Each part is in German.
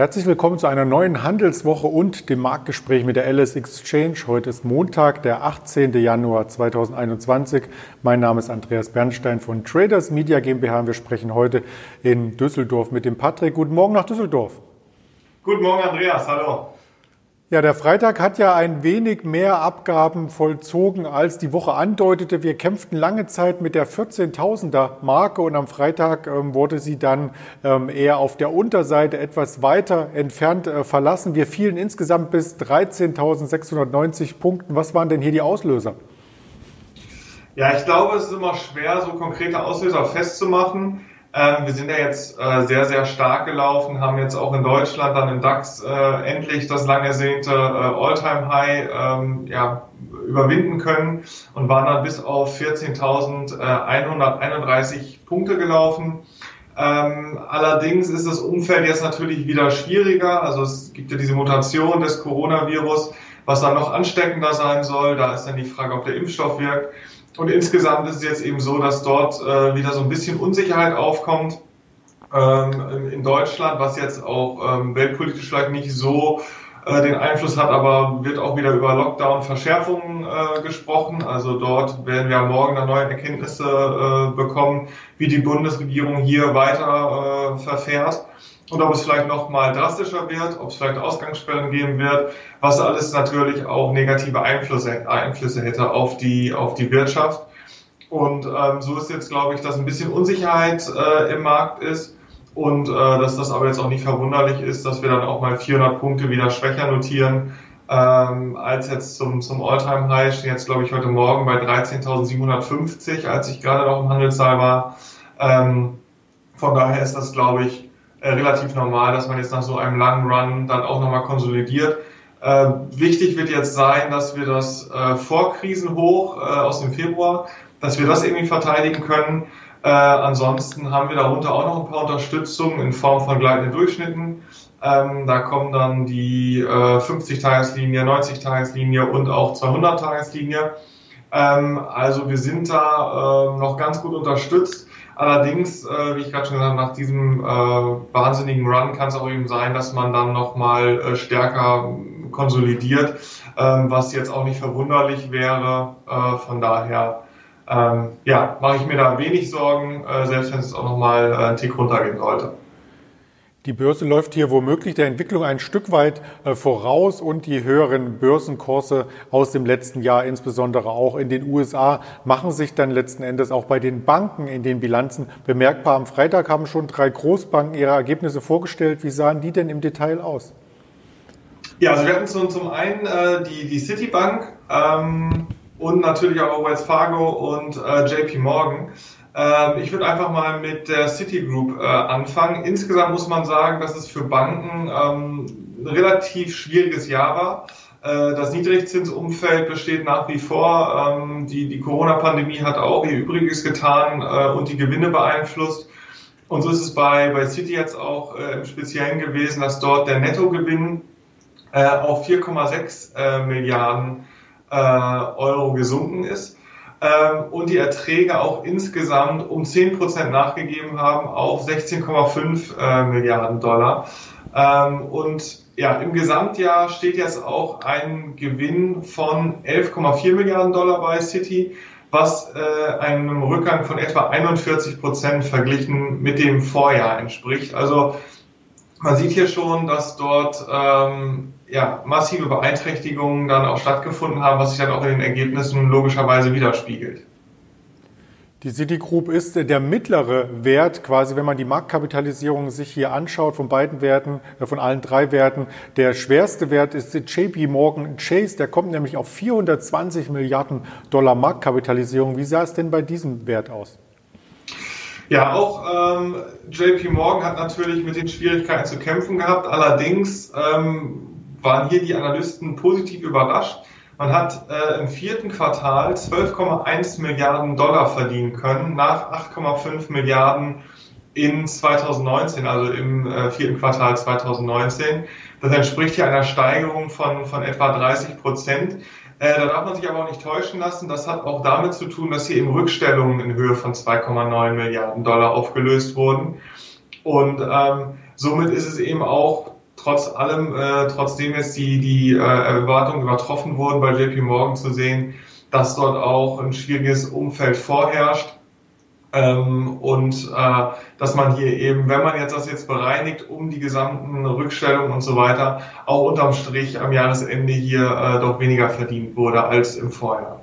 Herzlich willkommen zu einer neuen Handelswoche und dem Marktgespräch mit der LS Exchange. Heute ist Montag, der 18. Januar 2021. Mein Name ist Andreas Bernstein von Traders Media GmbH. Wir sprechen heute in Düsseldorf mit dem Patrick. Guten Morgen nach Düsseldorf. Guten Morgen, Andreas. Hallo. Ja, der Freitag hat ja ein wenig mehr Abgaben vollzogen, als die Woche andeutete. Wir kämpften lange Zeit mit der 14.000er Marke und am Freitag ähm, wurde sie dann ähm, eher auf der Unterseite etwas weiter entfernt äh, verlassen. Wir fielen insgesamt bis 13.690 Punkten. Was waren denn hier die Auslöser? Ja, ich glaube, es ist immer schwer, so konkrete Auslöser festzumachen. Ähm, wir sind ja jetzt äh, sehr, sehr stark gelaufen, haben jetzt auch in Deutschland dann im DAX äh, endlich das lang ersehnte äh, All-Time-High ähm, ja, überwinden können und waren dann bis auf 14.131 Punkte gelaufen. Ähm, allerdings ist das Umfeld jetzt natürlich wieder schwieriger. Also es gibt ja diese Mutation des Coronavirus, was dann noch ansteckender sein soll. Da ist dann die Frage, ob der Impfstoff wirkt. Und insgesamt ist es jetzt eben so, dass dort äh, wieder so ein bisschen Unsicherheit aufkommt ähm, in Deutschland, was jetzt auch ähm, weltpolitisch vielleicht nicht so den Einfluss hat, aber wird auch wieder über Lockdown-Verschärfungen äh, gesprochen. Also dort werden wir morgen dann neue Erkenntnisse äh, bekommen, wie die Bundesregierung hier weiter äh, verfährt und ob es vielleicht noch mal drastischer wird, ob es vielleicht Ausgangssperren geben wird, was alles natürlich auch negative Einflüsse, Einflüsse hätte auf die, auf die Wirtschaft. Und ähm, so ist jetzt, glaube ich, dass ein bisschen Unsicherheit äh, im Markt ist und äh, dass das aber jetzt auch nicht verwunderlich ist, dass wir dann auch mal 400 Punkte wieder schwächer notieren ähm, als jetzt zum, zum All-Time-High. Stehen jetzt, glaube ich, heute Morgen bei 13.750, als ich gerade noch im Handelssaal war. Ähm, von daher ist das, glaube ich, äh, relativ normal, dass man jetzt nach so einem langen Run dann auch nochmal konsolidiert. Äh, wichtig wird jetzt sein, dass wir das äh, Vorkrisenhoch äh, aus dem Februar, dass wir das irgendwie verteidigen können. Äh, ansonsten haben wir darunter auch noch ein paar Unterstützungen in Form von gleitenden Durchschnitten. Ähm, da kommen dann die äh, 50-Tageslinie, 90-Tageslinie und auch 200-Tageslinie. Ähm, also wir sind da äh, noch ganz gut unterstützt. Allerdings, äh, wie ich gerade schon gesagt habe, nach diesem äh, wahnsinnigen Run kann es auch eben sein, dass man dann nochmal äh, stärker konsolidiert, ähm, was jetzt auch nicht verwunderlich wäre. Äh, von daher, ähm, ja, mache ich mir da wenig Sorgen, äh, selbst wenn es auch nochmal äh, einen Tick runtergehen sollte. Die Börse läuft hier womöglich der Entwicklung ein Stück weit äh, voraus und die höheren Börsenkurse aus dem letzten Jahr, insbesondere auch in den USA, machen sich dann letzten Endes auch bei den Banken in den Bilanzen bemerkbar. Am Freitag haben schon drei Großbanken ihre Ergebnisse vorgestellt. Wie sahen die denn im Detail aus? Ja, also wir hatten zum, zum einen äh, die, die Citibank ähm, und natürlich auch Wells Fargo und äh, JP Morgan. Ähm, ich würde einfach mal mit der Citigroup äh, anfangen. Insgesamt muss man sagen, dass es für Banken ähm, ein relativ schwieriges Jahr war. Äh, das Niedrigzinsumfeld besteht nach wie vor. Ähm, die die Corona-Pandemie hat auch ihr Übriges getan äh, und die Gewinne beeinflusst. Und so ist es bei, bei Citi jetzt auch äh, im Speziellen gewesen, dass dort der Nettogewinn auf 4,6 äh, Milliarden äh, Euro gesunken ist ähm, und die Erträge auch insgesamt um 10 Prozent nachgegeben haben auf 16,5 äh, Milliarden Dollar. Ähm, und ja, im Gesamtjahr steht jetzt auch ein Gewinn von 11,4 Milliarden Dollar bei City, was äh, einem Rückgang von etwa 41 Prozent verglichen mit dem Vorjahr entspricht. Also man sieht hier schon, dass dort ähm, ja, massive Beeinträchtigungen dann auch stattgefunden haben, was sich dann auch in den Ergebnissen logischerweise widerspiegelt. Die Citigroup ist der mittlere Wert, quasi, wenn man die Marktkapitalisierung sich hier anschaut, von beiden Werten, äh, von allen drei Werten. Der schwerste Wert ist JP Morgan Chase, der kommt nämlich auf 420 Milliarden Dollar Marktkapitalisierung. Wie sah es denn bei diesem Wert aus? Ja, auch ähm, JP Morgan hat natürlich mit den Schwierigkeiten zu kämpfen gehabt. Allerdings ähm, waren hier die Analysten positiv überrascht. Man hat äh, im vierten Quartal 12,1 Milliarden Dollar verdienen können, nach 8,5 Milliarden in 2019, also im äh, vierten Quartal 2019. Das entspricht hier einer Steigerung von, von etwa 30 Prozent. Äh, da darf man sich aber auch nicht täuschen lassen. Das hat auch damit zu tun, dass hier eben Rückstellungen in Höhe von 2,9 Milliarden Dollar aufgelöst wurden. Und ähm, somit ist es eben auch trotz allem, äh, trotzdem jetzt die, die äh, Erwartungen übertroffen wurden, bei JP Morgan zu sehen, dass dort auch ein schwieriges Umfeld vorherrscht. Ähm, und äh, dass man hier eben, wenn man jetzt das jetzt bereinigt, um die gesamten Rückstellungen und so weiter, auch unterm Strich am Jahresende hier äh, doch weniger verdient wurde als im Vorjahr.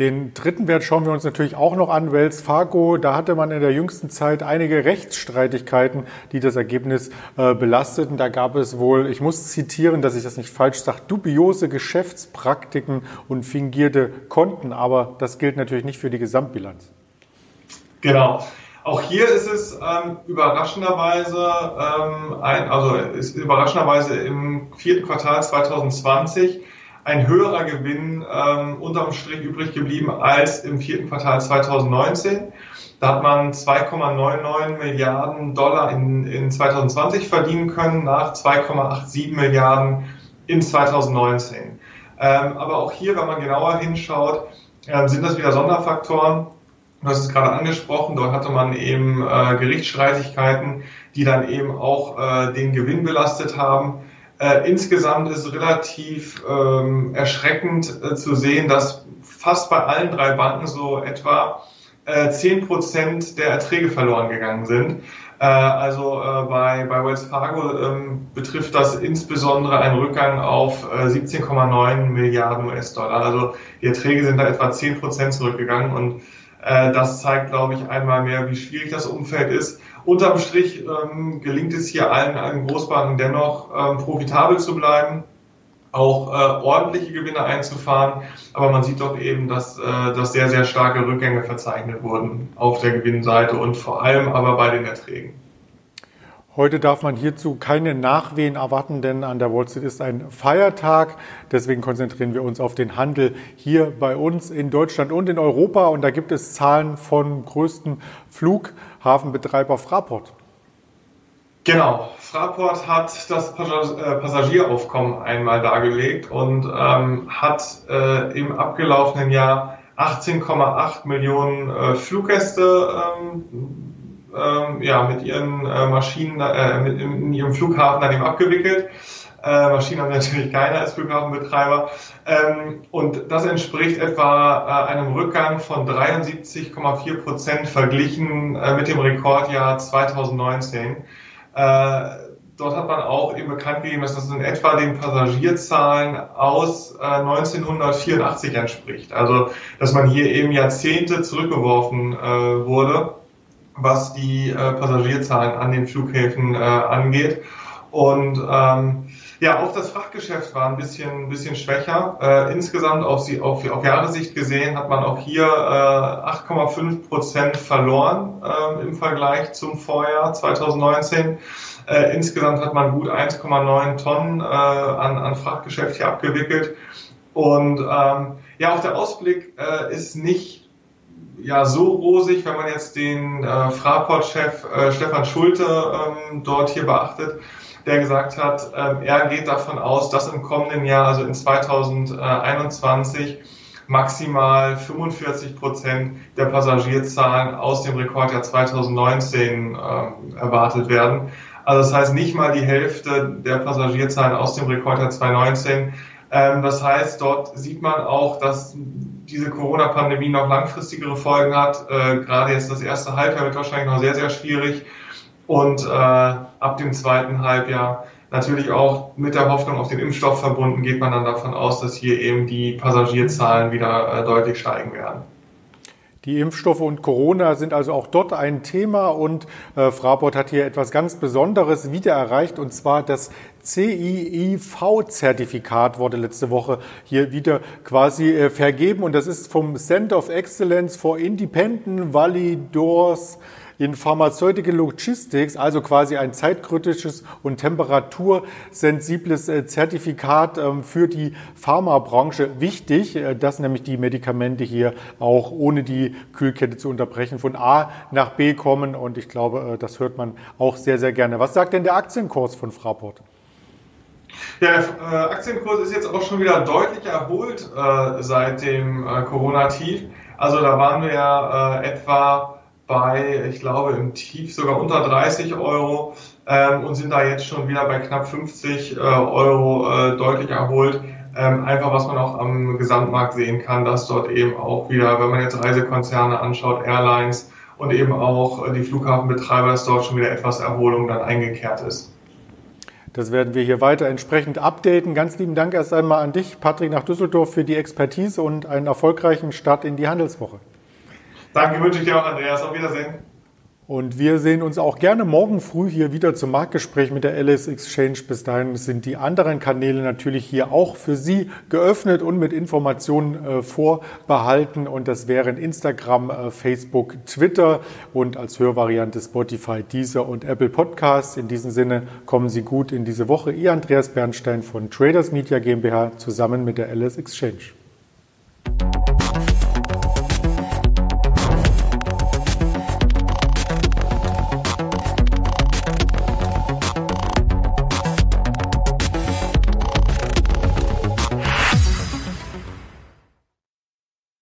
Den dritten Wert schauen wir uns natürlich auch noch an, Wells Fargo. Da hatte man in der jüngsten Zeit einige Rechtsstreitigkeiten, die das Ergebnis äh, belasteten. Da gab es wohl, ich muss zitieren, dass ich das nicht falsch sage, dubiose Geschäftspraktiken und fingierte Konten. Aber das gilt natürlich nicht für die Gesamtbilanz. Genau. Auch hier ist es ähm, überraschenderweise, ähm, ein, also ist überraschenderweise im vierten Quartal 2020 ein höherer Gewinn ähm, unterm Strich übrig geblieben als im vierten Quartal 2019. Da hat man 2,99 Milliarden Dollar in, in 2020 verdienen können, nach 2,87 Milliarden in 2019. Ähm, aber auch hier, wenn man genauer hinschaut, äh, sind das wieder Sonderfaktoren. Du hast es gerade angesprochen, dort hatte man eben äh, Gerichtsstreitigkeiten, die dann eben auch äh, den Gewinn belastet haben. Äh, insgesamt ist relativ ähm, erschreckend äh, zu sehen, dass fast bei allen drei Banken so etwa äh, 10% der Erträge verloren gegangen sind. Äh, also äh, bei, bei Wells Fargo ähm, betrifft das insbesondere einen Rückgang auf äh, 17,9 Milliarden US-Dollar. Also die Erträge sind da etwa 10% zurückgegangen und äh, das zeigt, glaube ich, einmal mehr, wie schwierig das Umfeld ist. Unterm Strich ähm, gelingt es hier allen, allen Großbanken dennoch ähm, profitabel zu bleiben, auch äh, ordentliche Gewinne einzufahren. Aber man sieht doch eben, dass, äh, dass sehr, sehr starke Rückgänge verzeichnet wurden auf der Gewinnseite und vor allem aber bei den Erträgen. Heute darf man hierzu keine Nachwehen erwarten, denn an der Wall Street ist ein Feiertag. Deswegen konzentrieren wir uns auf den Handel hier bei uns in Deutschland und in Europa. Und da gibt es Zahlen vom größten Flughafenbetreiber Fraport. Genau, Fraport hat das äh, Passagieraufkommen einmal dargelegt und ähm, hat äh, im abgelaufenen Jahr 18,8 Millionen äh, Fluggäste ähm, ähm, ja, mit ihren äh, Maschinen äh, mit in, ihrem Flughafen dann eben abgewickelt. Äh, Maschinen haben natürlich keiner als Flughafenbetreiber. Ähm, und das entspricht etwa äh, einem Rückgang von 73,4 Prozent verglichen äh, mit dem Rekordjahr 2019. Äh, dort hat man auch eben bekannt gegeben, dass das in etwa den Passagierzahlen aus äh, 1984 entspricht. Also, dass man hier eben Jahrzehnte zurückgeworfen äh, wurde was die äh, Passagierzahlen an den Flughäfen äh, angeht. Und ähm, ja, auch das Frachtgeschäft war ein bisschen, ein bisschen schwächer. Äh, insgesamt auf, auf, auf Jahressicht gesehen hat man auch hier äh, 8,5 Prozent verloren äh, im Vergleich zum Vorjahr 2019. Äh, insgesamt hat man gut 1,9 Tonnen äh, an, an Frachtgeschäft hier abgewickelt. Und ähm, ja, auch der Ausblick äh, ist nicht ja so rosig, wenn man jetzt den äh, Fraport-Chef äh, Stefan Schulte ähm, dort hier beachtet, der gesagt hat, ähm, er geht davon aus, dass im kommenden Jahr, also in 2021, maximal 45 Prozent der Passagierzahlen aus dem Rekordjahr 2019 ähm, erwartet werden. Also das heißt nicht mal die Hälfte der Passagierzahlen aus dem Rekordjahr 2019. Ähm, das heißt, dort sieht man auch, dass diese Corona-Pandemie noch langfristigere Folgen hat. Äh, gerade jetzt das erste Halbjahr wird wahrscheinlich noch sehr, sehr schwierig. Und äh, ab dem zweiten Halbjahr natürlich auch mit der Hoffnung auf den Impfstoff verbunden, geht man dann davon aus, dass hier eben die Passagierzahlen wieder äh, deutlich steigen werden. Die Impfstoffe und Corona sind also auch dort ein Thema und äh, Fraport hat hier etwas ganz Besonderes wieder erreicht und zwar das CIIV-Zertifikat wurde letzte Woche hier wieder quasi äh, vergeben und das ist vom Center of Excellence for Independent Validors in Pharmaceutical Logistics, also quasi ein zeitkritisches und temperatursensibles äh, Zertifikat ähm, für die Pharmabranche wichtig, äh, dass nämlich die Medikamente hier auch ohne die Kühlkette zu unterbrechen von A nach B kommen und ich glaube, das hört man auch sehr, sehr gerne. Was sagt denn der Aktienkurs von Fraport? Der äh, Aktienkurs ist jetzt auch schon wieder deutlich erholt äh, seit dem äh, Corona-Tief. Also da waren wir ja etwa bei, ich glaube, im Tief sogar unter 30 Euro ähm, und sind da jetzt schon wieder bei knapp 50 äh, Euro äh, deutlich erholt. Ähm, einfach was man auch am Gesamtmarkt sehen kann, dass dort eben auch wieder, wenn man jetzt Reisekonzerne anschaut, Airlines und eben auch äh, die Flughafenbetreiber, dass dort schon wieder etwas Erholung dann eingekehrt ist. Das werden wir hier weiter entsprechend updaten. Ganz lieben Dank erst einmal an dich, Patrick, nach Düsseldorf für die Expertise und einen erfolgreichen Start in die Handelswoche. Danke, wünsche ich dir auch, Andreas. Auf Wiedersehen. Und wir sehen uns auch gerne morgen früh hier wieder zum Marktgespräch mit der LS Exchange. Bis dahin sind die anderen Kanäle natürlich hier auch für Sie geöffnet und mit Informationen äh, vorbehalten. Und das wären Instagram, äh, Facebook, Twitter und als Hörvariante Spotify, Deezer und Apple Podcasts. In diesem Sinne kommen Sie gut in diese Woche. Ihr Andreas Bernstein von Traders Media GmbH zusammen mit der LS Exchange.